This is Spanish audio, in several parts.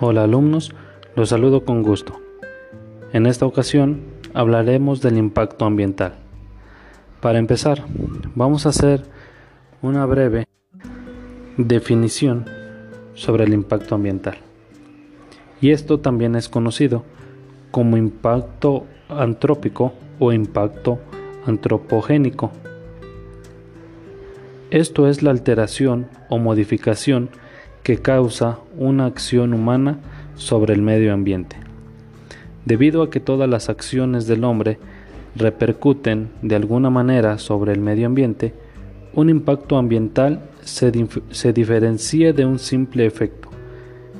Hola alumnos, los saludo con gusto. En esta ocasión hablaremos del impacto ambiental. Para empezar, vamos a hacer una breve definición sobre el impacto ambiental. Y esto también es conocido como impacto antrópico o impacto antropogénico. Esto es la alteración o modificación que causa una acción humana sobre el medio ambiente. Debido a que todas las acciones del hombre repercuten de alguna manera sobre el medio ambiente, un impacto ambiental se, se, diferencia de un simple efecto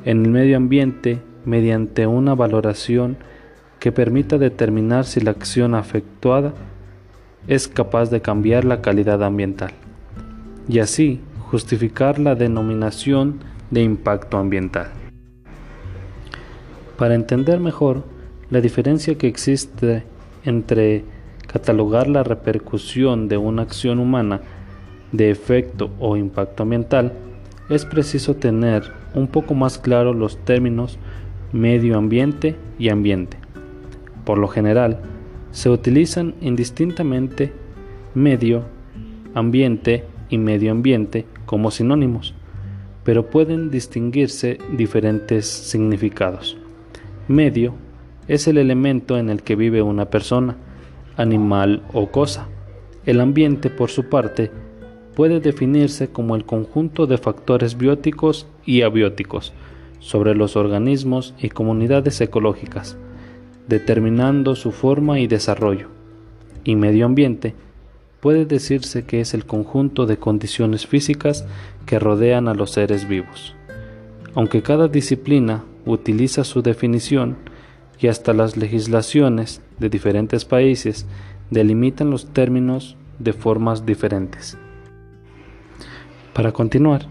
en el medio ambiente mediante una valoración que permita determinar si la acción afectuada es capaz de cambiar la calidad ambiental y así justificar la denominación de impacto ambiental. Para entender mejor la diferencia que existe entre catalogar la repercusión de una acción humana de efecto o impacto ambiental, es preciso tener un poco más claro los términos medio ambiente y ambiente. Por lo general, se utilizan indistintamente medio, ambiente y medio ambiente como sinónimos pero pueden distinguirse diferentes significados. Medio es el elemento en el que vive una persona, animal o cosa. El ambiente, por su parte, puede definirse como el conjunto de factores bióticos y abióticos sobre los organismos y comunidades ecológicas, determinando su forma y desarrollo. Y medio ambiente puede decirse que es el conjunto de condiciones físicas que rodean a los seres vivos. Aunque cada disciplina utiliza su definición y hasta las legislaciones de diferentes países delimitan los términos de formas diferentes. Para continuar,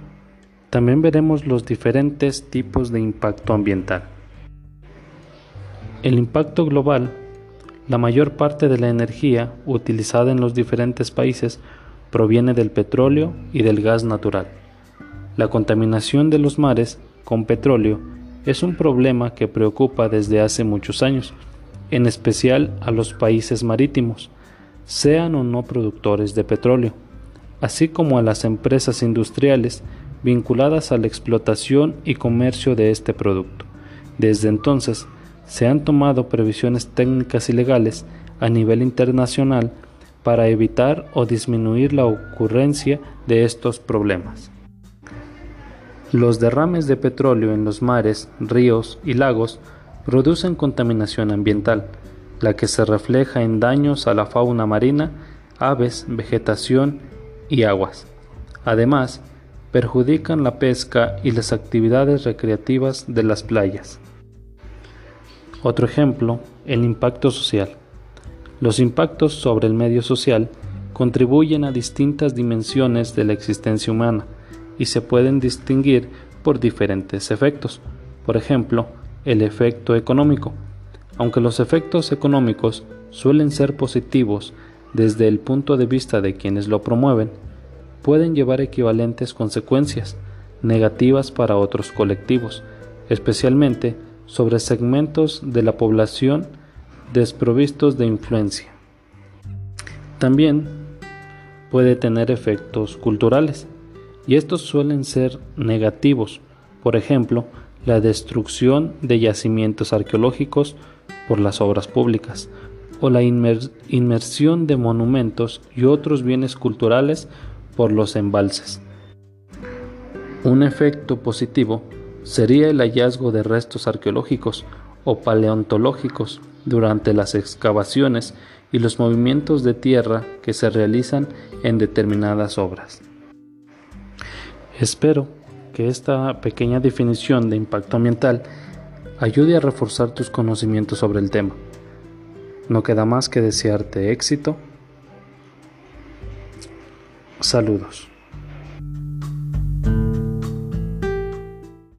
también veremos los diferentes tipos de impacto ambiental. El impacto global la mayor parte de la energía utilizada en los diferentes países proviene del petróleo y del gas natural. La contaminación de los mares con petróleo es un problema que preocupa desde hace muchos años, en especial a los países marítimos, sean o no productores de petróleo, así como a las empresas industriales vinculadas a la explotación y comercio de este producto. Desde entonces, se han tomado previsiones técnicas y legales a nivel internacional para evitar o disminuir la ocurrencia de estos problemas. Los derrames de petróleo en los mares, ríos y lagos producen contaminación ambiental, la que se refleja en daños a la fauna marina, aves, vegetación y aguas. Además, perjudican la pesca y las actividades recreativas de las playas. Otro ejemplo, el impacto social. Los impactos sobre el medio social contribuyen a distintas dimensiones de la existencia humana y se pueden distinguir por diferentes efectos. Por ejemplo, el efecto económico. Aunque los efectos económicos suelen ser positivos desde el punto de vista de quienes lo promueven, pueden llevar equivalentes consecuencias negativas para otros colectivos, especialmente sobre segmentos de la población desprovistos de influencia. También puede tener efectos culturales y estos suelen ser negativos, por ejemplo, la destrucción de yacimientos arqueológicos por las obras públicas o la inmersión de monumentos y otros bienes culturales por los embalses. Un efecto positivo sería el hallazgo de restos arqueológicos o paleontológicos durante las excavaciones y los movimientos de tierra que se realizan en determinadas obras. Espero que esta pequeña definición de impacto ambiental ayude a reforzar tus conocimientos sobre el tema. No queda más que desearte éxito. Saludos.